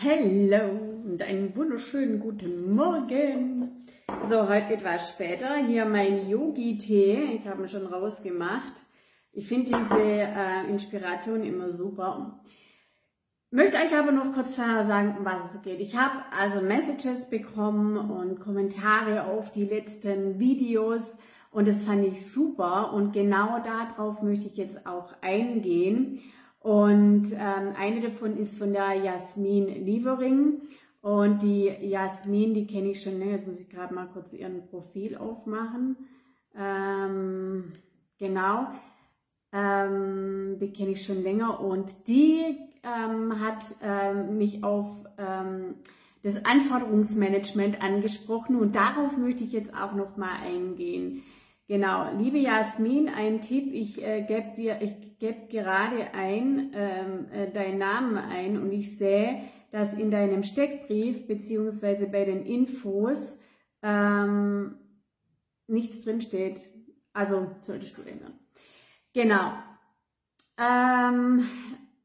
Hallo und einen wunderschönen guten Morgen. So, heute etwas später. Hier mein Yogi-Tee. Ich habe ihn schon rausgemacht. Ich finde diese äh, Inspiration immer super. Möchte euch aber noch kurz vorher sagen, um was es geht. Ich habe also Messages bekommen und Kommentare auf die letzten Videos und das fand ich super und genau darauf möchte ich jetzt auch eingehen. Und ähm, eine davon ist von der Jasmin Lievering. Und die Jasmin, die kenne ich schon länger. Jetzt muss ich gerade mal kurz ihren Profil aufmachen. Ähm, genau. Ähm, die kenne ich schon länger. Und die ähm, hat ähm, mich auf ähm, das Anforderungsmanagement angesprochen. Und darauf möchte ich jetzt auch noch mal eingehen. Genau, liebe Jasmin, ein Tipp, ich äh, gebe dir, ich gebe gerade ein, ähm, äh, deinen Namen ein und ich sehe, dass in deinem Steckbrief beziehungsweise bei den Infos ähm, nichts drin steht. Also solltest du ändern. Genau. Ähm,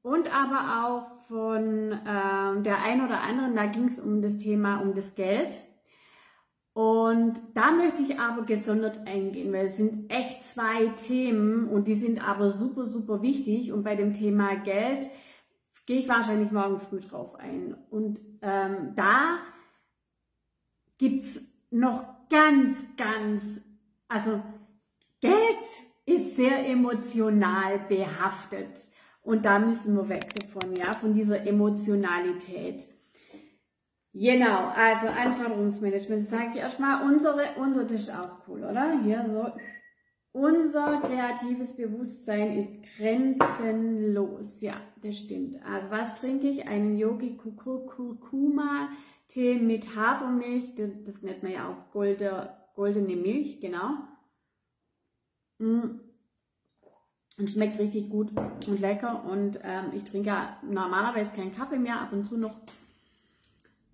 und aber auch von ähm, der ein oder anderen, da ging es um das Thema, um das Geld. Und da möchte ich aber gesondert eingehen, weil es sind echt zwei Themen und die sind aber super, super wichtig. Und bei dem Thema Geld gehe ich wahrscheinlich morgen früh drauf ein. Und ähm, da gibt's noch ganz, ganz, also Geld ist sehr emotional behaftet. Und da müssen wir weg davon, ja, von dieser Emotionalität. Genau, also Anforderungsmanagement. Sage ich erstmal, unsere, unser, das ist auch cool, oder? Hier so. Unser kreatives Bewusstsein ist grenzenlos. Ja, das stimmt. Also was trinke ich? Einen Yogi Kurkuma Tee mit Hafermilch. Das nennt man ja auch golde, goldene Milch, genau. Mm. Und schmeckt richtig gut und lecker. Und ähm, ich trinke normalerweise keinen Kaffee mehr, ab und zu noch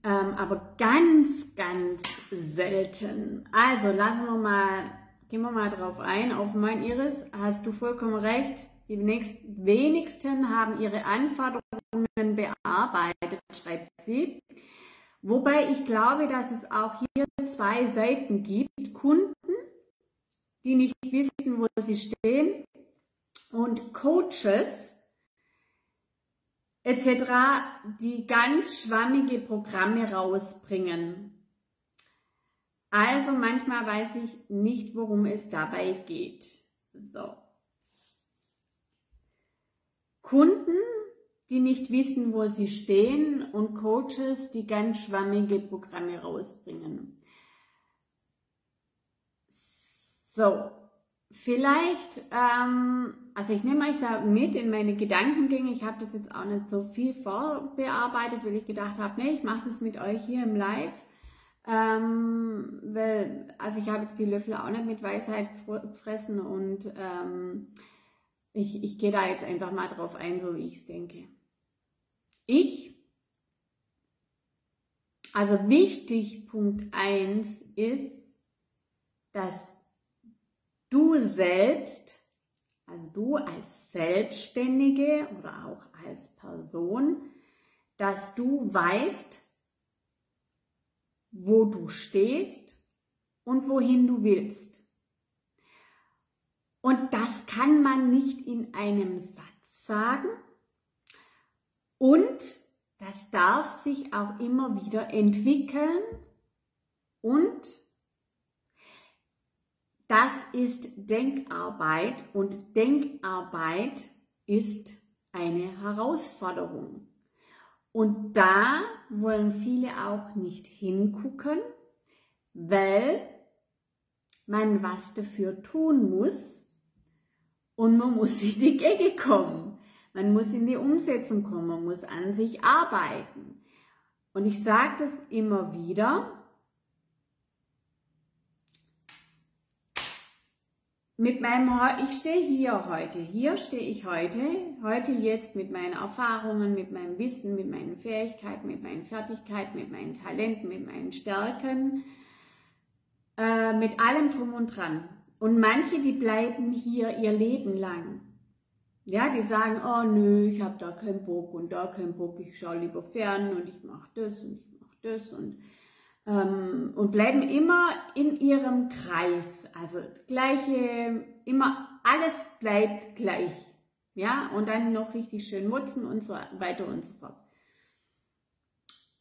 ähm, aber ganz, ganz selten. Also lassen wir mal, gehen wir mal drauf ein. Auf mein Iris hast du vollkommen recht. Die wenigsten haben ihre Anforderungen bearbeitet, schreibt sie. Wobei ich glaube, dass es auch hier zwei Seiten gibt. Kunden, die nicht wissen, wo sie stehen und Coaches, etc., die ganz schwammige Programme rausbringen. Also manchmal weiß ich nicht, worum es dabei geht. So. Kunden, die nicht wissen, wo sie stehen und Coaches, die ganz schwammige Programme rausbringen. So, Vielleicht, ähm, also ich nehme euch da mit in meine Gedankengänge. Ich habe das jetzt auch nicht so viel vorbearbeitet, weil ich gedacht habe, nee, ich mache das mit euch hier im Live. Ähm, weil, also ich habe jetzt die Löffel auch nicht mit Weisheit gefressen und ähm, ich, ich gehe da jetzt einfach mal drauf ein, so wie ich es denke. Ich, also wichtig, Punkt 1 ist, dass du selbst, also du als Selbstständige oder auch als Person, dass du weißt, wo du stehst und wohin du willst. Und das kann man nicht in einem Satz sagen. Und das darf sich auch immer wieder entwickeln und das ist Denkarbeit und Denkarbeit ist eine Herausforderung. Und da wollen viele auch nicht hingucken, weil man was dafür tun muss und man muss sich die Gänge kommen. Man muss in die Umsetzung kommen, man muss an sich arbeiten. Und ich sage das immer wieder, mit meinem, ich stehe hier heute, hier stehe ich heute, heute jetzt mit meinen Erfahrungen, mit meinem Wissen, mit meinen Fähigkeiten, mit meinen Fertigkeiten, mit meinen Talenten, mit meinen Stärken, äh, mit allem drum und dran. Und manche, die bleiben hier ihr Leben lang. Ja, die sagen, oh nö, ich habe da keinen Bock und da keinen Bock, ich schaue lieber fern und ich mache das und ich mache das und, ähm, und bleiben immer in ihrem Kreis. Also gleiche, immer alles bleibt gleich. Ja, und dann noch richtig schön nutzen und so weiter und so fort.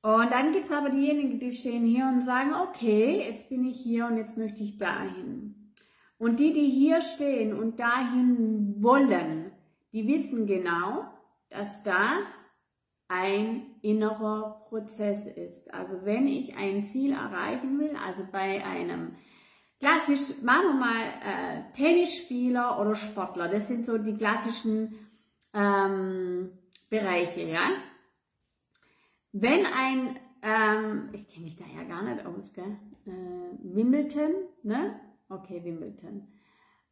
Und dann gibt es aber diejenigen, die stehen hier und sagen, okay, jetzt bin ich hier und jetzt möchte ich dahin. Und die, die hier stehen und dahin wollen, die wissen genau, dass das ein innerer Prozess ist. Also wenn ich ein Ziel erreichen will, also bei einem klassisch, machen wir mal äh, Tennisspieler oder Sportler, das sind so die klassischen ähm, Bereiche, ja. Wenn ein, ähm, ich kenne mich da ja gar nicht aus, gell? Äh, Wimbledon, ne? Okay, Wimbledon.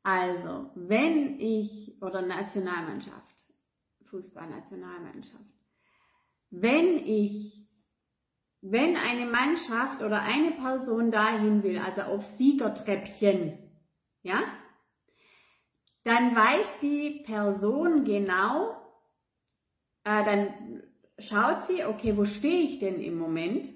Also, wenn ich, oder Nationalmannschaft, Fußballnationalmannschaft, wenn ich, wenn eine Mannschaft oder eine Person dahin will, also auf Siegertreppchen, ja, dann weiß die Person genau, äh, dann schaut sie, okay, wo stehe ich denn im Moment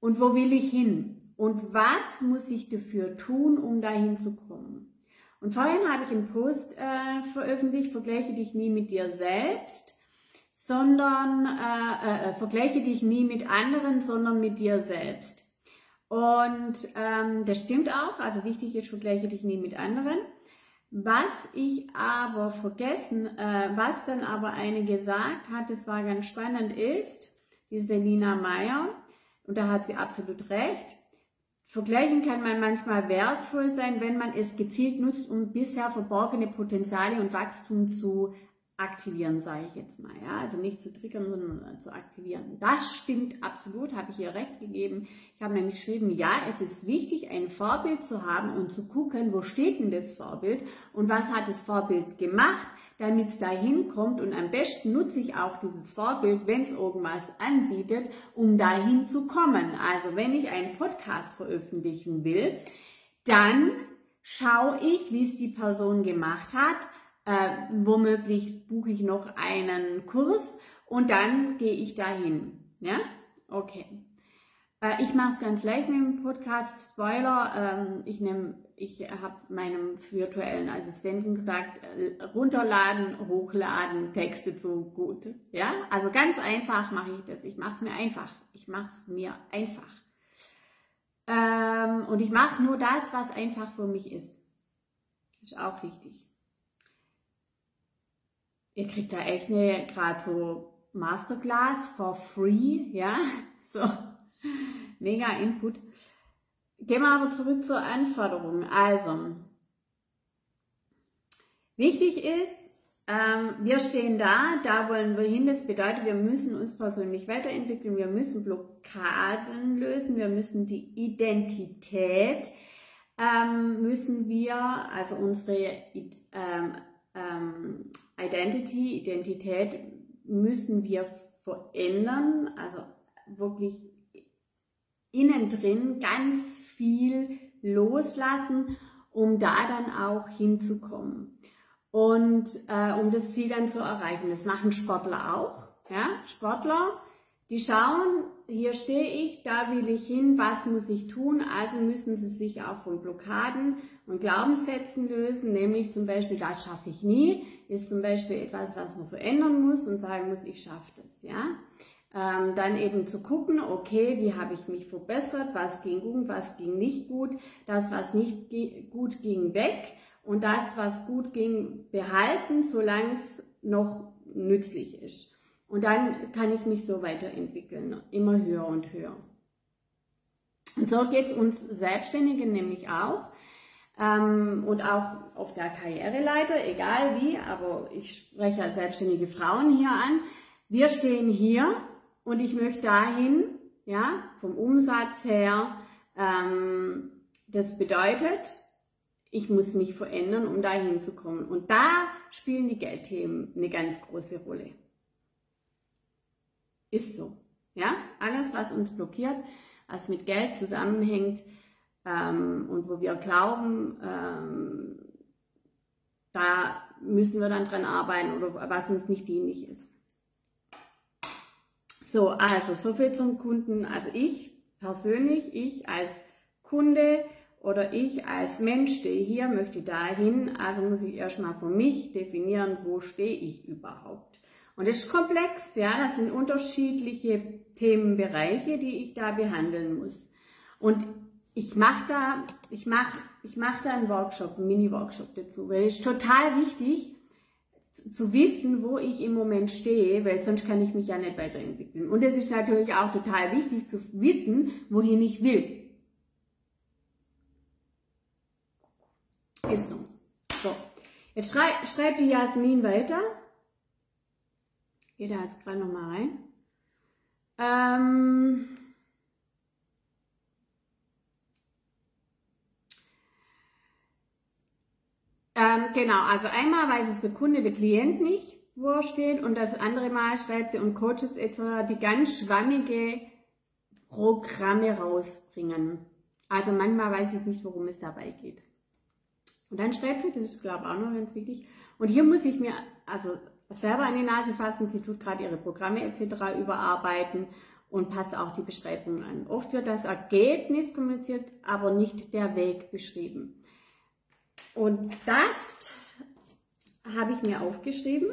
und wo will ich hin und was muss ich dafür tun, um dahin zu kommen. Und vorhin habe ich einen Post äh, veröffentlicht, vergleiche dich nie mit dir selbst, sondern äh, äh, äh, vergleiche dich nie mit anderen, sondern mit dir selbst. Und ähm, das stimmt auch, also wichtig ist, vergleiche dich nie mit anderen. Was ich aber vergessen, äh, was dann aber eine gesagt hat, das war ganz spannend, ist, die Selina Meyer, und da hat sie absolut recht, Vergleichen kann man manchmal wertvoll sein, wenn man es gezielt nutzt, um bisher verborgene Potenziale und Wachstum zu aktivieren, sage ich jetzt mal. Ja? Also nicht zu triggern, sondern zu aktivieren. Das stimmt absolut, habe ich ihr recht gegeben. Ich habe nämlich geschrieben, ja, es ist wichtig, ein Vorbild zu haben und zu gucken, wo steht denn das Vorbild und was hat das Vorbild gemacht, damit es dahin kommt. Und am besten nutze ich auch dieses Vorbild, wenn es irgendwas anbietet, um dahin zu kommen. Also wenn ich einen Podcast veröffentlichen will, dann schaue ich, wie es die Person gemacht hat äh, womöglich buche ich noch einen Kurs und dann gehe ich dahin. Ja? Okay. Äh, ich mache es ganz leicht mit dem Podcast. Spoiler, ähm, ich nehme, ich habe meinem virtuellen Assistenten gesagt, äh, runterladen, hochladen, Texte zu gut. Ja, also ganz einfach mache ich das. Ich mache es mir einfach. Ich mache es mir einfach. Ähm, und ich mache nur das, was einfach für mich ist. Ist auch wichtig. Ihr kriegt da echt eine gerade so Masterclass for free, ja, so mega Input. Gehen wir aber zurück zur Anforderung. Also, wichtig ist, ähm, wir stehen da, da wollen wir hin. Das bedeutet, wir müssen uns persönlich weiterentwickeln, wir müssen Blockaden lösen, wir müssen die Identität, ähm, müssen wir, also unsere ähm, ähm, Identity, Identität müssen wir verändern, also wirklich innen drin ganz viel loslassen, um da dann auch hinzukommen. Und äh, um das Ziel dann zu erreichen. Das machen Sportler auch. Ja? Sportler die schauen, hier stehe ich, da will ich hin, was muss ich tun? Also müssen sie sich auch von Blockaden und Glaubenssätzen lösen, nämlich zum Beispiel, das schaffe ich nie, ist zum Beispiel etwas, was man verändern muss und sagen muss, ich schaffe das, ja. Ähm, dann eben zu gucken, okay, wie habe ich mich verbessert, was ging gut, was ging nicht gut, das, was nicht gut ging, weg und das, was gut ging, behalten, solange es noch nützlich ist. Und dann kann ich mich so weiterentwickeln, immer höher und höher. Und so geht es uns Selbstständigen nämlich auch. Ähm, und auch auf der Karriereleiter, egal wie, aber ich spreche als selbstständige Frauen hier an. Wir stehen hier und ich möchte dahin, ja, vom Umsatz her. Ähm, das bedeutet, ich muss mich verändern, um dahin zu kommen. Und da spielen die Geldthemen eine ganz große Rolle. Ist so. Ja, alles, was uns blockiert, was mit Geld zusammenhängt ähm, und wo wir glauben, ähm, da müssen wir dann dran arbeiten oder was uns nicht dienlich ist. So, also so viel zum Kunden. Also ich persönlich, ich als Kunde oder ich als Mensch stehe hier, möchte dahin, also muss ich erstmal für mich definieren, wo stehe ich überhaupt. Und das ist komplex, ja, das sind unterschiedliche Themenbereiche, die ich da behandeln muss. Und ich mache da, ich mache, ich mache da einen Workshop, einen Mini-Workshop dazu, weil es ist total wichtig zu wissen, wo ich im Moment stehe, weil sonst kann ich mich ja nicht weiterentwickeln. Und es ist natürlich auch total wichtig zu wissen, wohin ich will. Ist so. So. Jetzt schrei schreibt die Jasmin weiter. Geht da jetzt gerade nochmal rein. Ähm ähm, genau, also einmal weiß es der Kunde, der Klient nicht, wo er steht und das andere Mal schreibt sie und Coaches etc. die ganz schwammige Programme rausbringen. Also manchmal weiß ich nicht, worum es dabei geht. Und dann schreibt sie, das ist glaube ich auch noch ganz wichtig, und hier muss ich mir also selber an die Nase fassen, sie tut gerade ihre Programme etc. überarbeiten und passt auch die Beschreibungen an. Oft wird das Ergebnis kommuniziert, aber nicht der Weg beschrieben. Und das habe ich mir aufgeschrieben.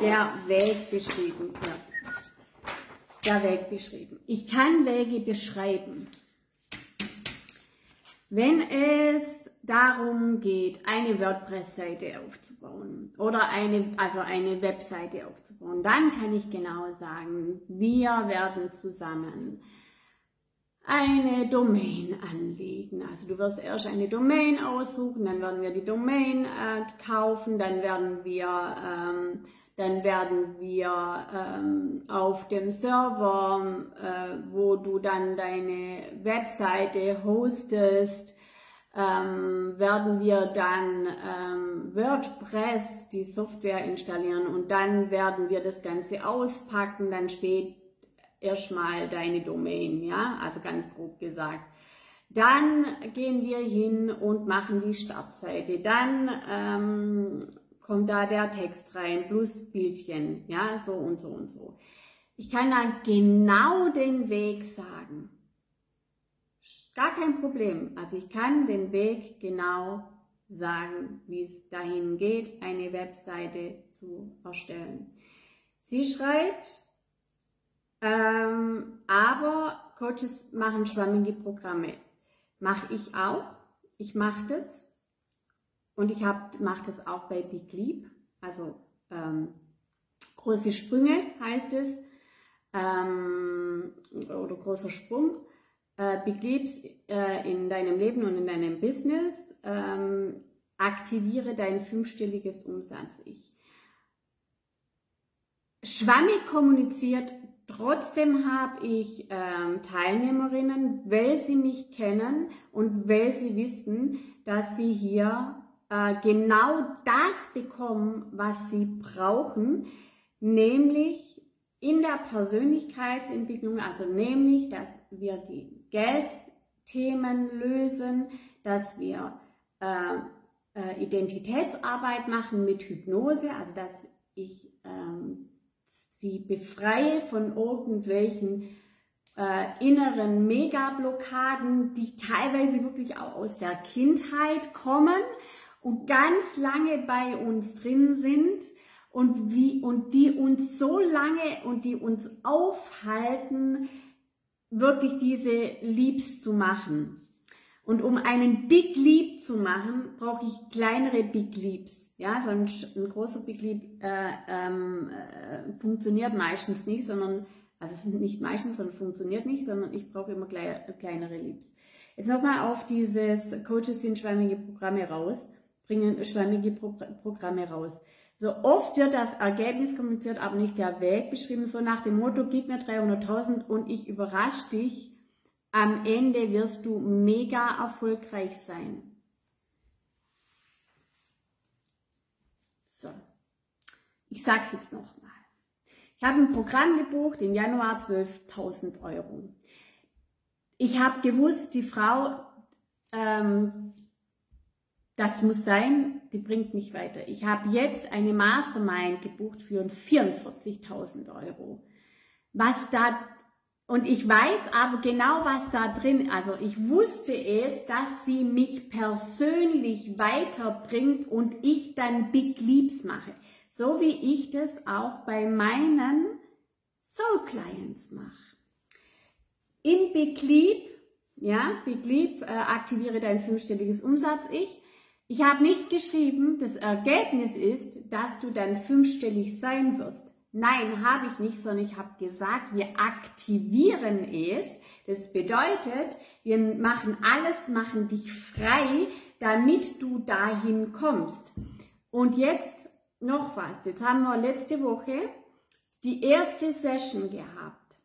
Der Weg beschrieben. Ja. Der Weg beschrieben. Ich kann Wege beschreiben. Wenn es darum geht, eine WordPress-Seite aufzubauen oder eine, also eine Webseite aufzubauen, dann kann ich genau sagen, wir werden zusammen eine Domain anlegen. Also du wirst erst eine Domain aussuchen, dann werden wir die Domain äh, kaufen, dann werden wir, ähm, dann werden wir ähm, auf dem Server, äh, wo du dann deine Webseite hostest, ähm, werden wir dann ähm, WordPress, die Software installieren und dann werden wir das Ganze auspacken, dann steht erstmal deine Domain, ja, also ganz grob gesagt. Dann gehen wir hin und machen die Startseite. Dann ähm, kommt da der Text rein plus Bildchen, ja, so und so und so. Ich kann da genau den Weg sagen. Gar kein Problem. Also ich kann den Weg genau sagen, wie es dahin geht, eine Webseite zu erstellen. Sie schreibt, ähm, aber Coaches machen schwammige Programme. Mache ich auch. Ich mache das. Und ich mache das auch bei Big Leap. Also ähm, große Sprünge heißt es. Ähm, oder großer Sprung äh, begibst äh, in deinem Leben und in deinem Business, ähm, aktiviere dein fünfstelliges Umsatz-Ich. Schwammig kommuniziert, trotzdem habe ich ähm, Teilnehmerinnen, weil sie mich kennen und weil sie wissen, dass sie hier äh, genau das bekommen, was sie brauchen, nämlich in der Persönlichkeitsentwicklung, also nämlich, dass wir die Geldthemen lösen, dass wir äh, äh, Identitätsarbeit machen mit Hypnose, also dass ich ähm, sie befreie von irgendwelchen äh, inneren Megablockaden, die teilweise wirklich auch aus der Kindheit kommen und ganz lange bei uns drin sind und wie und die uns so lange und die uns aufhalten, wirklich diese Leaps zu machen. Und um einen Big Leap zu machen, brauche ich kleinere Big Leaps. Ja, so ein, ein großer Big Leap äh, ähm, äh, funktioniert meistens nicht, sondern, also nicht meistens, sondern funktioniert nicht, sondern ich brauche immer klei kleinere Leaps. Jetzt nochmal auf dieses Coaches sind schwammige Programme raus, bringen schwammige Pro Programme raus. So oft wird das Ergebnis kommuniziert, aber nicht der Weg beschrieben, so nach dem Motto, gib mir 300.000 und ich überrasche dich. Am Ende wirst du mega erfolgreich sein. So, ich sag's jetzt nochmal. Ich habe ein Programm gebucht im Januar 12.000 Euro. Ich habe gewusst, die Frau, ähm, das muss sein, die bringt mich weiter. Ich habe jetzt eine Mastermind gebucht für 44.000 Euro. Was da, und ich weiß aber genau, was da drin, also ich wusste es, dass sie mich persönlich weiterbringt und ich dann Big Leaps mache. So wie ich das auch bei meinen Soul Clients mache. In Big Leap, ja, Big Leap, äh, aktiviere dein fünfstelliges Umsatz-Ich ich habe nicht geschrieben, das Ergebnis ist, dass du dann fünfstellig sein wirst. Nein, habe ich nicht, sondern ich habe gesagt, wir aktivieren es. Das bedeutet, wir machen alles, machen dich frei, damit du dahin kommst. Und jetzt noch was. Jetzt haben wir letzte Woche die erste Session gehabt.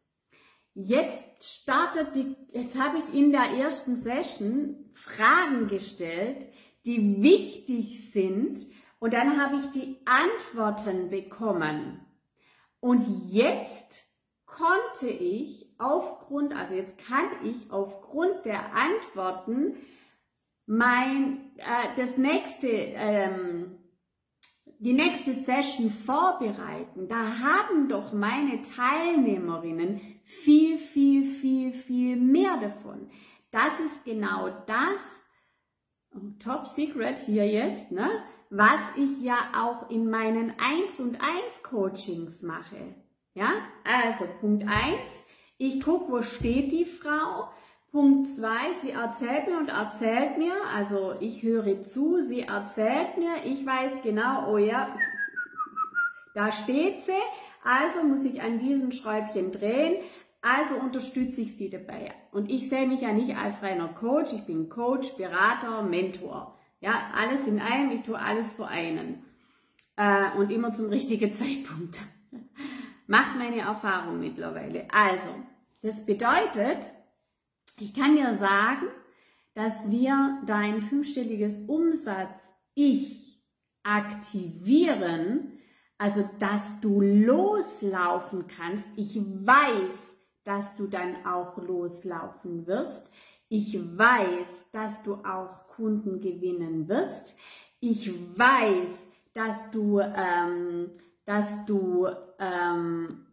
Jetzt startet die, jetzt habe ich in der ersten Session Fragen gestellt, die wichtig sind. Und dann habe ich die Antworten bekommen. Und jetzt konnte ich aufgrund, also jetzt kann ich aufgrund der Antworten mein, äh, das nächste, ähm, die nächste Session vorbereiten. Da haben doch meine Teilnehmerinnen viel, viel, viel, viel mehr davon. Das ist genau das, Top Secret hier jetzt, ne? was ich ja auch in meinen 1 und 1 Coachings mache. Ja, also Punkt 1, ich gucke, wo steht die Frau. Punkt 2, sie erzählt mir und erzählt mir, also ich höre zu, sie erzählt mir, ich weiß genau, oh ja, da steht sie, also muss ich an diesem Schräubchen drehen, also unterstütze ich sie dabei. Und ich sehe mich ja nicht als reiner Coach, ich bin Coach, Berater, Mentor. Ja, alles in einem, ich tue alles für einen. Äh, und immer zum richtigen Zeitpunkt. Macht meine Erfahrung mittlerweile. Also, das bedeutet, ich kann dir sagen, dass wir dein fünfstelliges Umsatz Ich aktivieren, also dass du loslaufen kannst. Ich weiß, dass du dann auch loslaufen wirst. Ich weiß, dass du auch Kunden gewinnen wirst. Ich weiß, dass du, ähm, dass du ähm,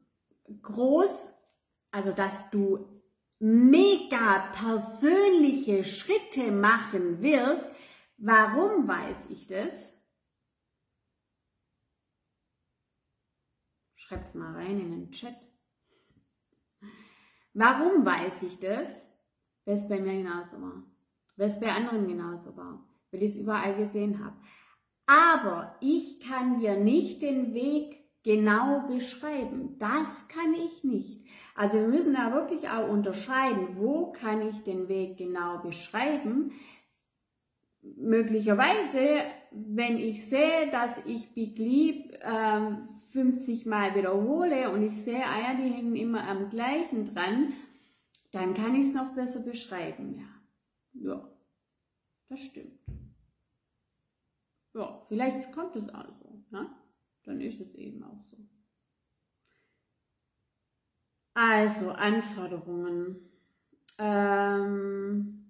groß, also dass du mega persönliche Schritte machen wirst. Warum weiß ich das? Schreib's mal rein in den Chat. Warum weiß ich das? Weil es bei mir genauso war. Weil es bei anderen genauso war. Weil ich es überall gesehen habe. Aber ich kann dir nicht den Weg genau beschreiben. Das kann ich nicht. Also wir müssen da wirklich auch unterscheiden, wo kann ich den Weg genau beschreiben. Möglicherweise, wenn ich sehe, dass ich Big Leap ähm, 50 Mal wiederhole und ich sehe, ah ja, die hängen immer am gleichen dran, dann kann ich es noch besser beschreiben, ja. Ja, das stimmt. Ja, vielleicht kommt es auch so, ne? Dann ist es eben auch so. Also, Anforderungen. Ähm,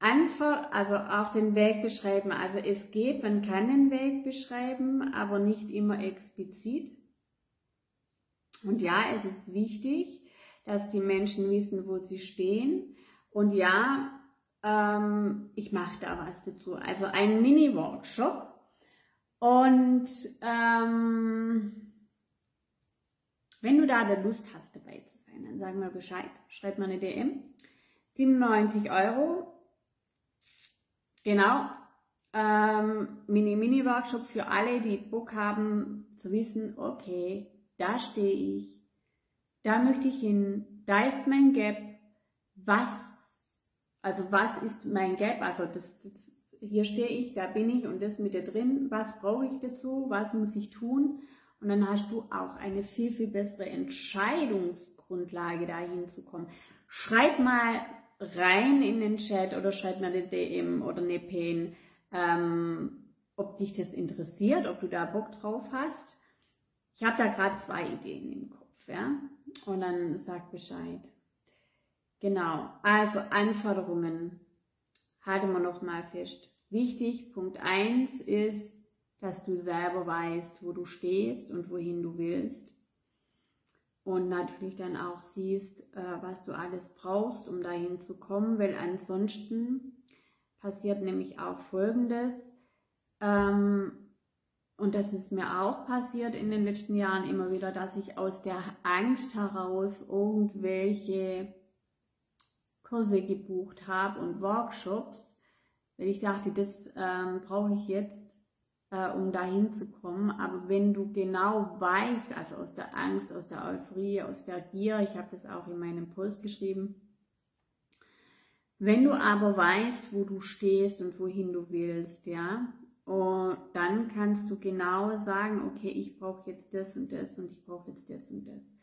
Antwort, also auch den Weg beschreiben. Also es geht, man kann den Weg beschreiben, aber nicht immer explizit. Und ja, es ist wichtig, dass die Menschen wissen, wo sie stehen. Und ja, ähm, ich mache da was dazu. Also ein Mini-Workshop. Und ähm, wenn du da Lust hast, dabei zu sein, dann sag mir Bescheid. Schreib mir eine DM. 97 Euro Genau. Ähm, Mini-Mini-Workshop für alle, die Bock haben zu wissen, okay, da stehe ich, da möchte ich hin, da ist mein Gap, was, also was ist mein Gap, also das, das hier stehe ich, da bin ich und das mit dir drin, was brauche ich dazu, was muss ich tun? Und dann hast du auch eine viel, viel bessere Entscheidungsgrundlage dahin zu kommen. Schreib mal rein in den Chat oder schreib mir eine DM oder eine Pen, ähm, ob dich das interessiert, ob du da Bock drauf hast. Ich habe da gerade zwei Ideen im Kopf, ja. Und dann sag Bescheid. Genau, also Anforderungen. halten wir noch mal fest. Wichtig, Punkt 1 ist, dass du selber weißt, wo du stehst und wohin du willst. Und natürlich dann auch siehst, äh, was du alles brauchst, um dahin zu kommen, weil ansonsten passiert nämlich auch Folgendes. Ähm, und das ist mir auch passiert in den letzten Jahren immer wieder, dass ich aus der Angst heraus irgendwelche Kurse gebucht habe und Workshops, weil ich dachte, das ähm, brauche ich jetzt, äh, um dahin zu kommen. Aber wenn du genau weißt, also aus der Angst, aus der Euphorie, aus der Gier, ich habe das auch in meinem Post geschrieben, wenn du aber weißt, wo du stehst und wohin du willst, ja, und dann kannst du genau sagen, okay, ich brauche jetzt das und das und ich brauche jetzt das und das.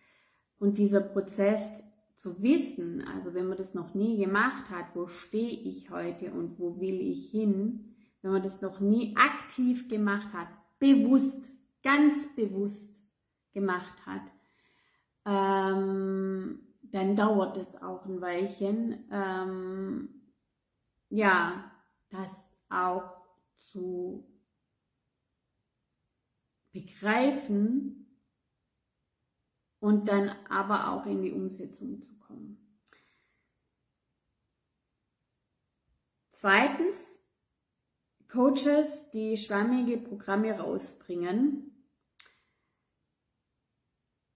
Und dieser Prozess zu wissen, also wenn man das noch nie gemacht hat, wo stehe ich heute und wo will ich hin, wenn man das noch nie aktiv gemacht hat, bewusst, ganz bewusst gemacht hat, ähm, dann dauert es auch ein Weilchen, ähm, ja, das auch zu begreifen und dann aber auch in die Umsetzung zu kommen. Zweitens, Coaches, die schwammige Programme rausbringen.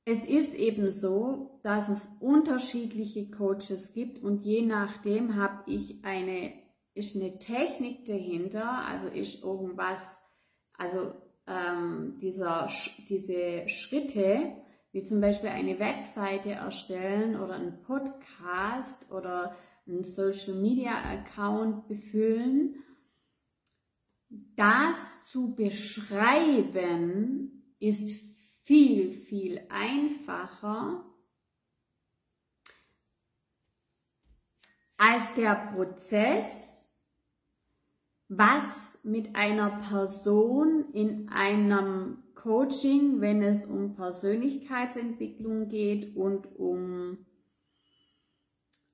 Es ist eben so, dass es unterschiedliche Coaches gibt und je nachdem habe ich eine ist eine Technik dahinter, also ist irgendwas, also ähm, dieser, diese Schritte, wie zum Beispiel eine Webseite erstellen oder einen Podcast oder einen Social Media Account befüllen, das zu beschreiben ist viel, viel einfacher als der Prozess, was mit einer Person in einem Coaching, wenn es um Persönlichkeitsentwicklung geht und um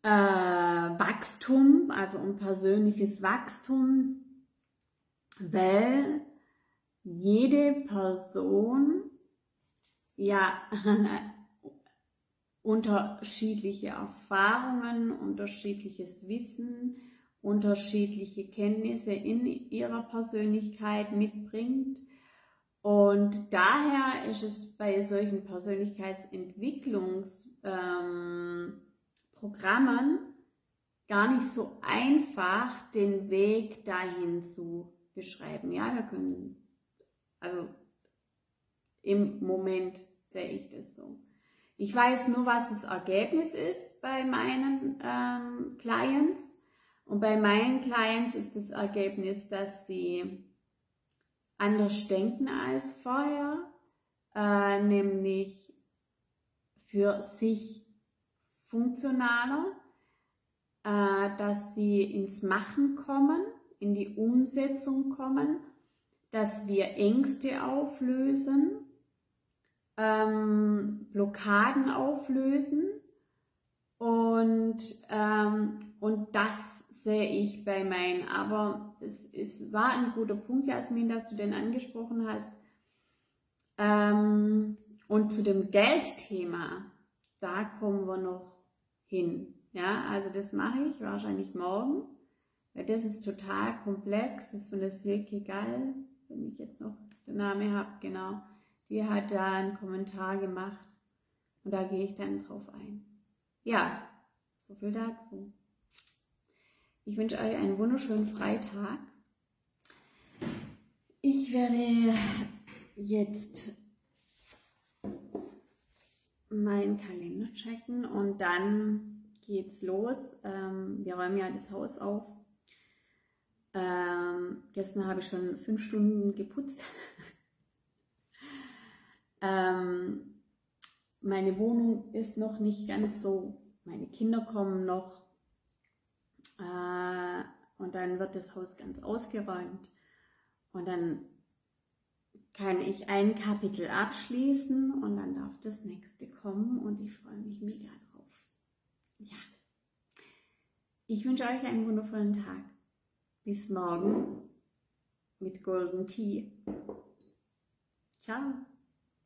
äh, Wachstum, also um persönliches Wachstum, weil jede Person ja unterschiedliche Erfahrungen, unterschiedliches Wissen, unterschiedliche Kenntnisse in ihrer Persönlichkeit mitbringt. Und daher ist es bei solchen Persönlichkeitsentwicklungsprogrammen ähm, gar nicht so einfach, den Weg dahin zu beschreiben. Ja, wir können, also im Moment sehe ich das so. Ich weiß nur, was das Ergebnis ist bei meinen ähm, Clients und bei meinen Clients ist das Ergebnis, dass sie anders denken als vorher, äh, nämlich für sich funktionaler, äh, dass sie ins Machen kommen, in die Umsetzung kommen, dass wir Ängste auflösen, ähm, Blockaden auflösen und, ähm, und das sehe ich bei meinen. Aber es, es war ein guter Punkt, Jasmin, dass du den angesprochen hast. Ähm, und zu dem Geldthema, da kommen wir noch hin. Ja, also das mache ich wahrscheinlich morgen, weil das ist total komplex. Das ist von der Silke Gall, wenn ich jetzt noch den Namen habe, genau. Die hat da einen Kommentar gemacht und da gehe ich dann drauf ein. Ja, so viel dazu. Ich wünsche euch einen wunderschönen Freitag. Ich werde jetzt meinen Kalender checken und dann geht's los. Ähm, wir räumen ja das Haus auf. Ähm, gestern habe ich schon fünf Stunden geputzt. ähm, meine Wohnung ist noch nicht ganz so. Meine Kinder kommen noch. Äh, und dann wird das Haus ganz ausgeräumt. Und dann kann ich ein Kapitel abschließen und dann darf das nächste kommen und ich freue mich mega drauf. Ja. Ich wünsche euch einen wundervollen Tag. Bis morgen mit Golden Tea. Ciao.